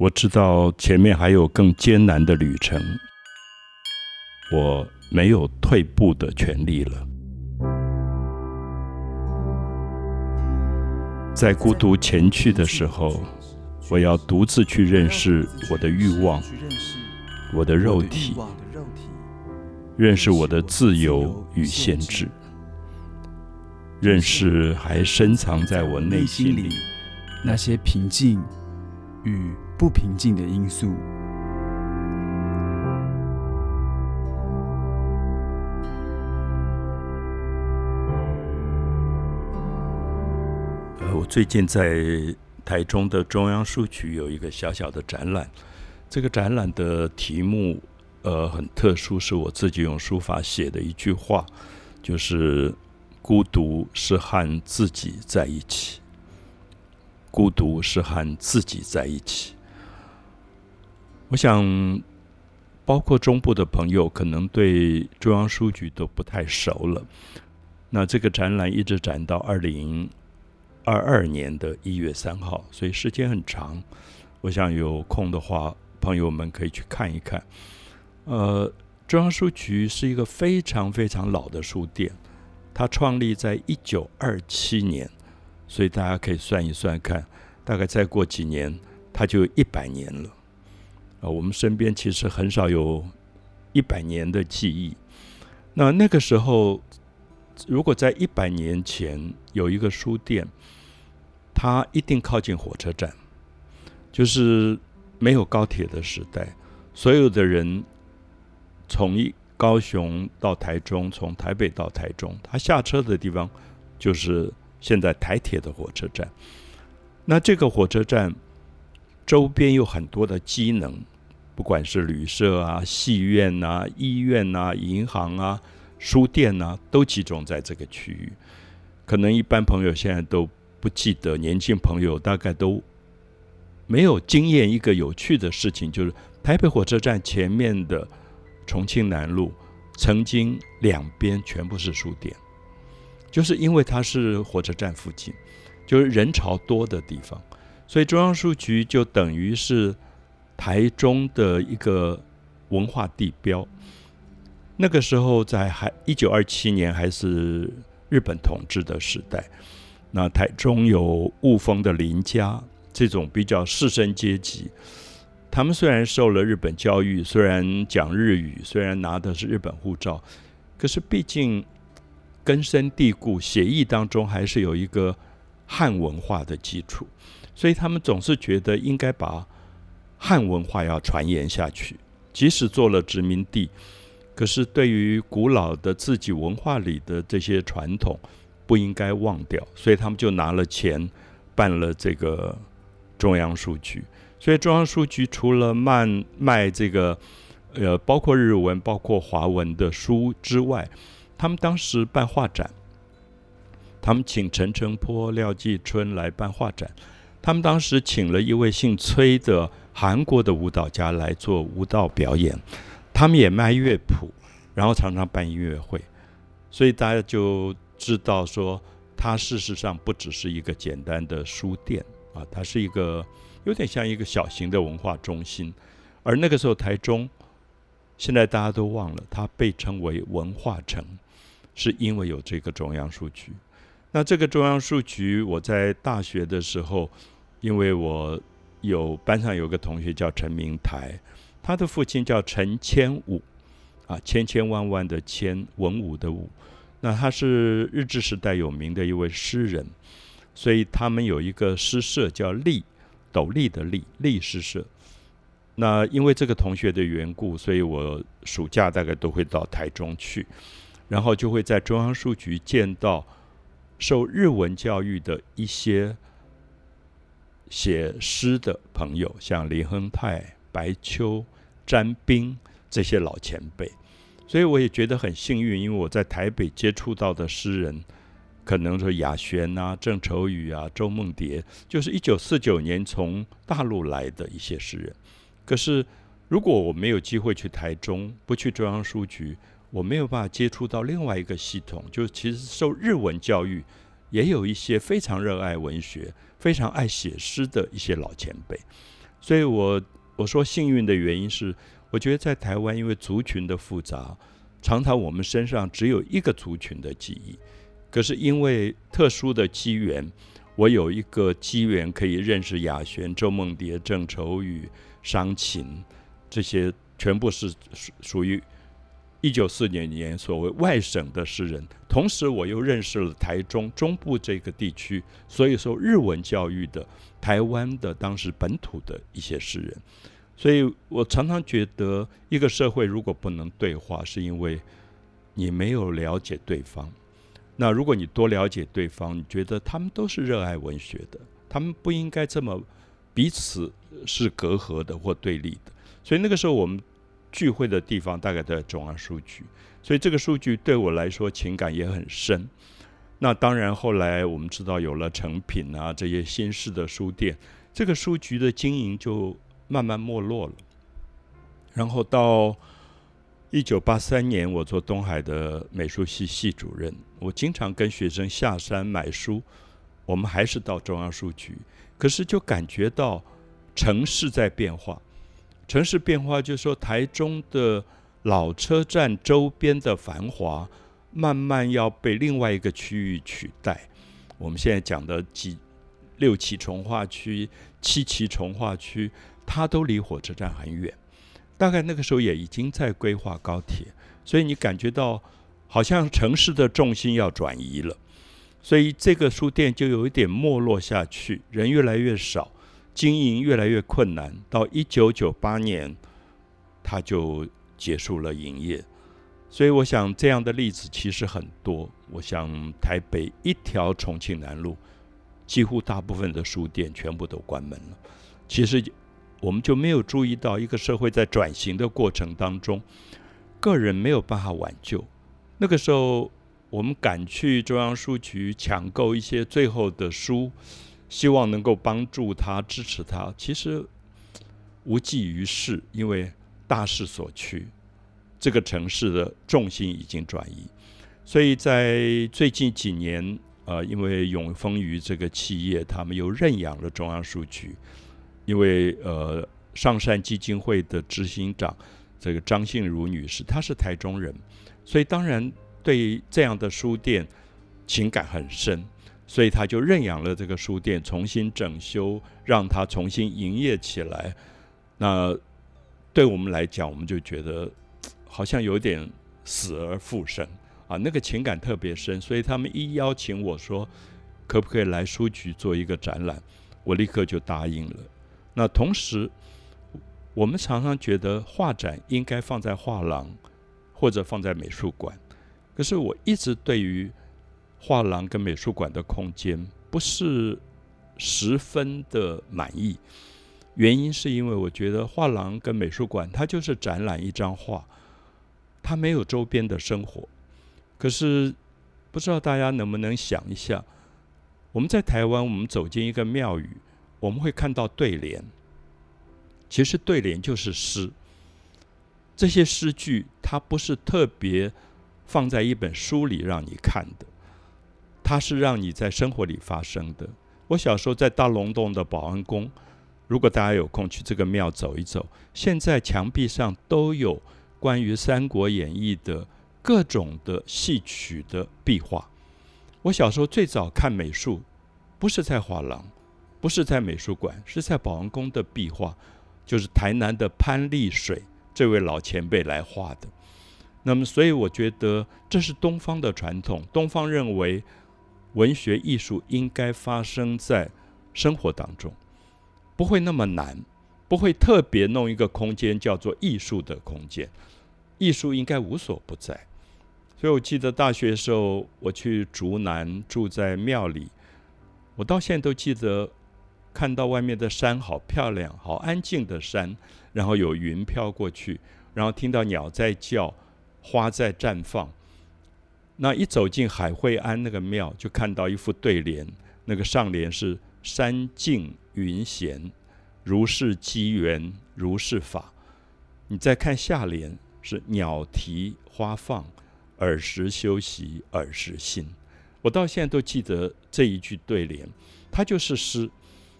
我知道前面还有更艰难的旅程，我没有退步的权利了。在孤独前去的时候，我要独自去认识我的欲望，我的肉体，认识我的自由与限制，认识还深藏在我内心里那些平静与。不平静的因素。呃，我最近在台中的中央书局有一个小小的展览，这个展览的题目呃很特殊，是我自己用书法写的一句话，就是“孤独是和自己在一起”，孤独是和自己在一起。我想，包括中部的朋友，可能对中央书局都不太熟了。那这个展览一直展到二零二二年的一月三号，所以时间很长。我想有空的话，朋友们可以去看一看。呃，中央书局是一个非常非常老的书店，它创立在一九二七年，所以大家可以算一算看，大概再过几年，它就一百年了。啊，我们身边其实很少有一百年的记忆。那那个时候，如果在一百年前有一个书店，它一定靠近火车站，就是没有高铁的时代，所有的人从一高雄到台中，从台北到台中，他下车的地方就是现在台铁的火车站。那这个火车站周边有很多的机能。不管是旅社啊、戏院啊、医院啊、银行啊、书店啊，都集中在这个区域。可能一般朋友现在都不记得，年轻朋友大概都没有经验。一个有趣的事情就是，台北火车站前面的重庆南路，曾经两边全部是书店，就是因为它是火车站附近，就是人潮多的地方，所以中央书局就等于是。台中的一个文化地标，那个时候在还一九二七年还是日本统治的时代，那台中有雾峰的林家这种比较士绅阶级，他们虽然受了日本教育，虽然讲日语，虽然拿的是日本护照，可是毕竟根深蒂固，协议当中还是有一个汉文化的基础，所以他们总是觉得应该把。汉文化要传言下去，即使做了殖民地，可是对于古老的自己文化里的这些传统，不应该忘掉。所以他们就拿了钱办了这个中央书局。所以中央书局除了卖卖这个呃，包括日文、包括华文的书之外，他们当时办画展，他们请陈澄波、廖继春来办画展。他们当时请了一位姓崔的。韩国的舞蹈家来做舞蹈表演，他们也卖乐谱，然后常常办音乐会，所以大家就知道说，它事实上不只是一个简单的书店啊，它是一个有点像一个小型的文化中心。而那个时候台中，现在大家都忘了，它被称为文化城，是因为有这个中央书局。那这个中央书局，我在大学的时候，因为我。有班上有个同学叫陈明台，他的父亲叫陈千武，啊，千千万万的千，文武的武，那他是日治时代有名的一位诗人，所以他们有一个诗社叫立，斗笠的笠，立诗社。那因为这个同学的缘故，所以我暑假大概都会到台中去，然后就会在中央书局见到受日文教育的一些。写诗的朋友，像林亨泰、白秋、詹冰这些老前辈，所以我也觉得很幸运，因为我在台北接触到的诗人，可能说雅璇啊、郑愁予啊、周梦蝶，就是一九四九年从大陆来的一些诗人。可是，如果我没有机会去台中，不去中央书局，我没有办法接触到另外一个系统，就是其实受日文教育，也有一些非常热爱文学。非常爱写诗的一些老前辈，所以我我说幸运的原因是，我觉得在台湾，因为族群的复杂，常常我们身上只有一个族群的记忆。可是因为特殊的机缘，我有一个机缘可以认识雅璇、周梦蝶、郑愁予、商琴，这些全部是属属于一九四九年所谓外省的诗人。同时，我又认识了台中中部这个地区，所以说日文教育的台湾的当时本土的一些诗人。所以我常常觉得，一个社会如果不能对话，是因为你没有了解对方。那如果你多了解对方，你觉得他们都是热爱文学的，他们不应该这么彼此是隔阂的或对立的。所以那个时候我们聚会的地方大概在中央书局，所以这个书局对我来说情感也很深。那当然后来我们知道有了成品啊这些新式的书店，这个书局的经营就慢慢没落了。然后到。一九八三年，我做东海的美术系系主任，我经常跟学生下山买书。我们还是到中央书局，可是就感觉到城市在变化。城市变化，就是说台中的老车站周边的繁华，慢慢要被另外一个区域取代。我们现在讲的几六期从化区、七期从化区，它都离火车站很远。大概那个时候也已经在规划高铁，所以你感觉到好像城市的重心要转移了，所以这个书店就有一点没落下去，人越来越少，经营越来越困难。到一九九八年，它就结束了营业。所以我想这样的例子其实很多。我想台北一条重庆南路，几乎大部分的书店全部都关门了。其实。我们就没有注意到，一个社会在转型的过程当中，个人没有办法挽救。那个时候，我们赶去中央书局抢购一些最后的书，希望能够帮助他、支持他。其实无济于事，因为大势所趋，这个城市的重心已经转移。所以在最近几年，呃，因为永丰余这个企业，他们又认养了中央书局。因为呃，上善基金会的执行长这个张信如女士，她是台中人，所以当然对这样的书店情感很深，所以他就认养了这个书店，重新整修，让它重新营业起来。那对我们来讲，我们就觉得好像有点死而复生啊，那个情感特别深，所以他们一邀请我说，可不可以来书局做一个展览，我立刻就答应了。那同时，我们常常觉得画展应该放在画廊或者放在美术馆，可是我一直对于画廊跟美术馆的空间不是十分的满意。原因是因为我觉得画廊跟美术馆它就是展览一张画，它没有周边的生活。可是不知道大家能不能想一下，我们在台湾，我们走进一个庙宇。我们会看到对联，其实对联就是诗。这些诗句它不是特别放在一本书里让你看的，它是让你在生活里发生的。我小时候在大龙洞的保安宫，如果大家有空去这个庙走一走，现在墙壁上都有关于《三国演义》的各种的戏曲的壁画。我小时候最早看美术，不是在画廊。不是在美术馆，是在保安宫的壁画，就是台南的潘丽水这位老前辈来画的。那么，所以我觉得这是东方的传统。东方认为文学艺术应该发生在生活当中，不会那么难，不会特别弄一个空间叫做艺术的空间。艺术应该无所不在。所以我记得大学时候，我去竹南住在庙里，我到现在都记得。看到外面的山好漂亮，好安静的山，然后有云飘过去，然后听到鸟在叫，花在绽放。那一走进海会安那个庙，就看到一副对联，那个上联是“山静云闲，如是机缘如是法”。你再看下联是“鸟啼花放，耳时休息耳时心”。我到现在都记得这一句对联，它就是诗。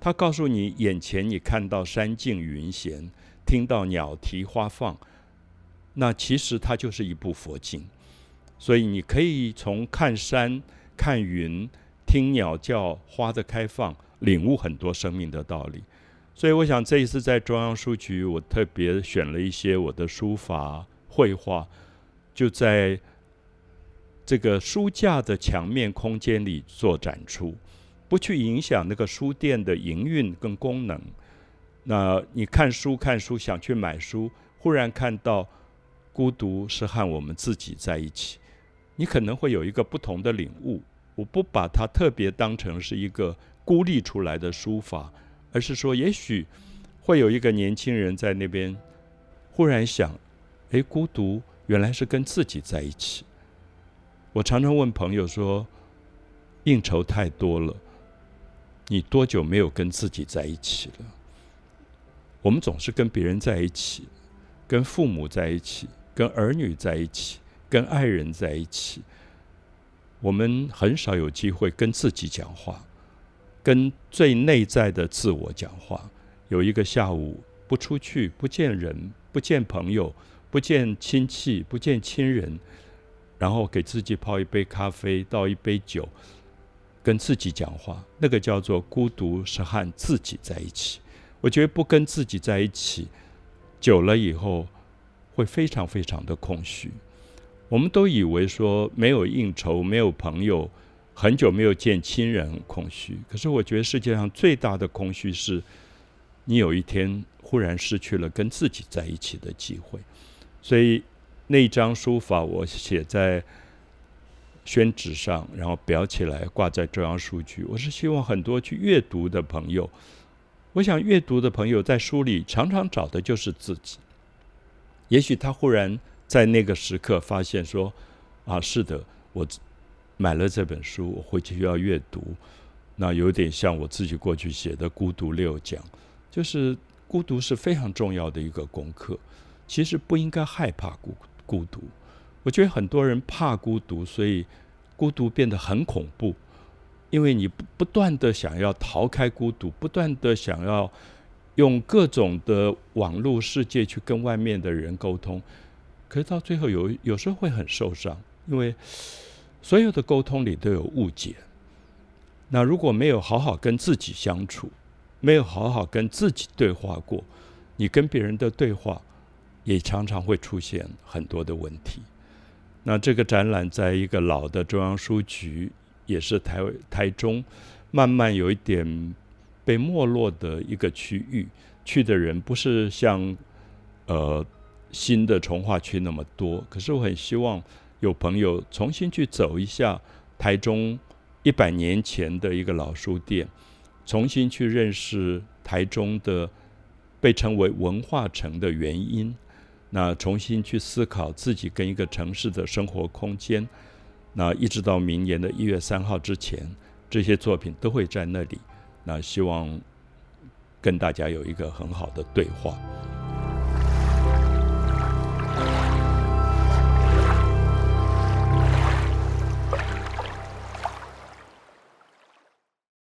它告诉你眼前你看到山静云闲，听到鸟啼花放，那其实它就是一部佛经。所以你可以从看山、看云、听鸟叫、花的开放，领悟很多生命的道理。所以我想这一次在中央书局，我特别选了一些我的书法、绘画，就在这个书架的墙面空间里做展出，不去影响那个书店的营运跟功能。那你看书看书，想去买书，忽然看到孤独是和我们自己在一起，你可能会有一个不同的领悟。我不把它特别当成是一个孤立出来的书法。而是说，也许会有一个年轻人在那边忽然想：“哎，孤独原来是跟自己在一起。”我常常问朋友说：“应酬太多了，你多久没有跟自己在一起了？”我们总是跟别人在一起，跟父母在一起，跟儿女在一起，跟爱人在一起，我们很少有机会跟自己讲话。跟最内在的自我讲话，有一个下午不出去，不见人，不见朋友，不见亲戚，不见亲人，然后给自己泡一杯咖啡，倒一杯酒，跟自己讲话，那个叫做孤独，是和自己在一起。我觉得不跟自己在一起，久了以后会非常非常的空虚。我们都以为说没有应酬，没有朋友。很久没有见亲人，很空虚。可是我觉得世界上最大的空虚是，你有一天忽然失去了跟自己在一起的机会。所以那张书法我写在宣纸上，然后裱起来挂在中央书局。我是希望很多去阅读的朋友，我想阅读的朋友在书里常常找的就是自己。也许他忽然在那个时刻发现说：“啊，是的，我。”买了这本书，我回去要阅读。那有点像我自己过去写的《孤独六讲》，就是孤独是非常重要的一个功课。其实不应该害怕孤孤独。我觉得很多人怕孤独，所以孤独变得很恐怖。因为你不不断的想要逃开孤独，不断的想要用各种的网络世界去跟外面的人沟通，可是到最后有有时候会很受伤，因为。所有的沟通里都有误解。那如果没有好好跟自己相处，没有好好跟自己对话过，你跟别人的对话也常常会出现很多的问题。那这个展览在一个老的中央书局，也是台台中慢慢有一点被没落的一个区域，去的人不是像呃新的从化区那么多。可是我很希望。有朋友重新去走一下台中一百年前的一个老书店，重新去认识台中的被称为文化城的原因，那重新去思考自己跟一个城市的生活空间，那一直到明年的一月三号之前，这些作品都会在那里。那希望跟大家有一个很好的对话。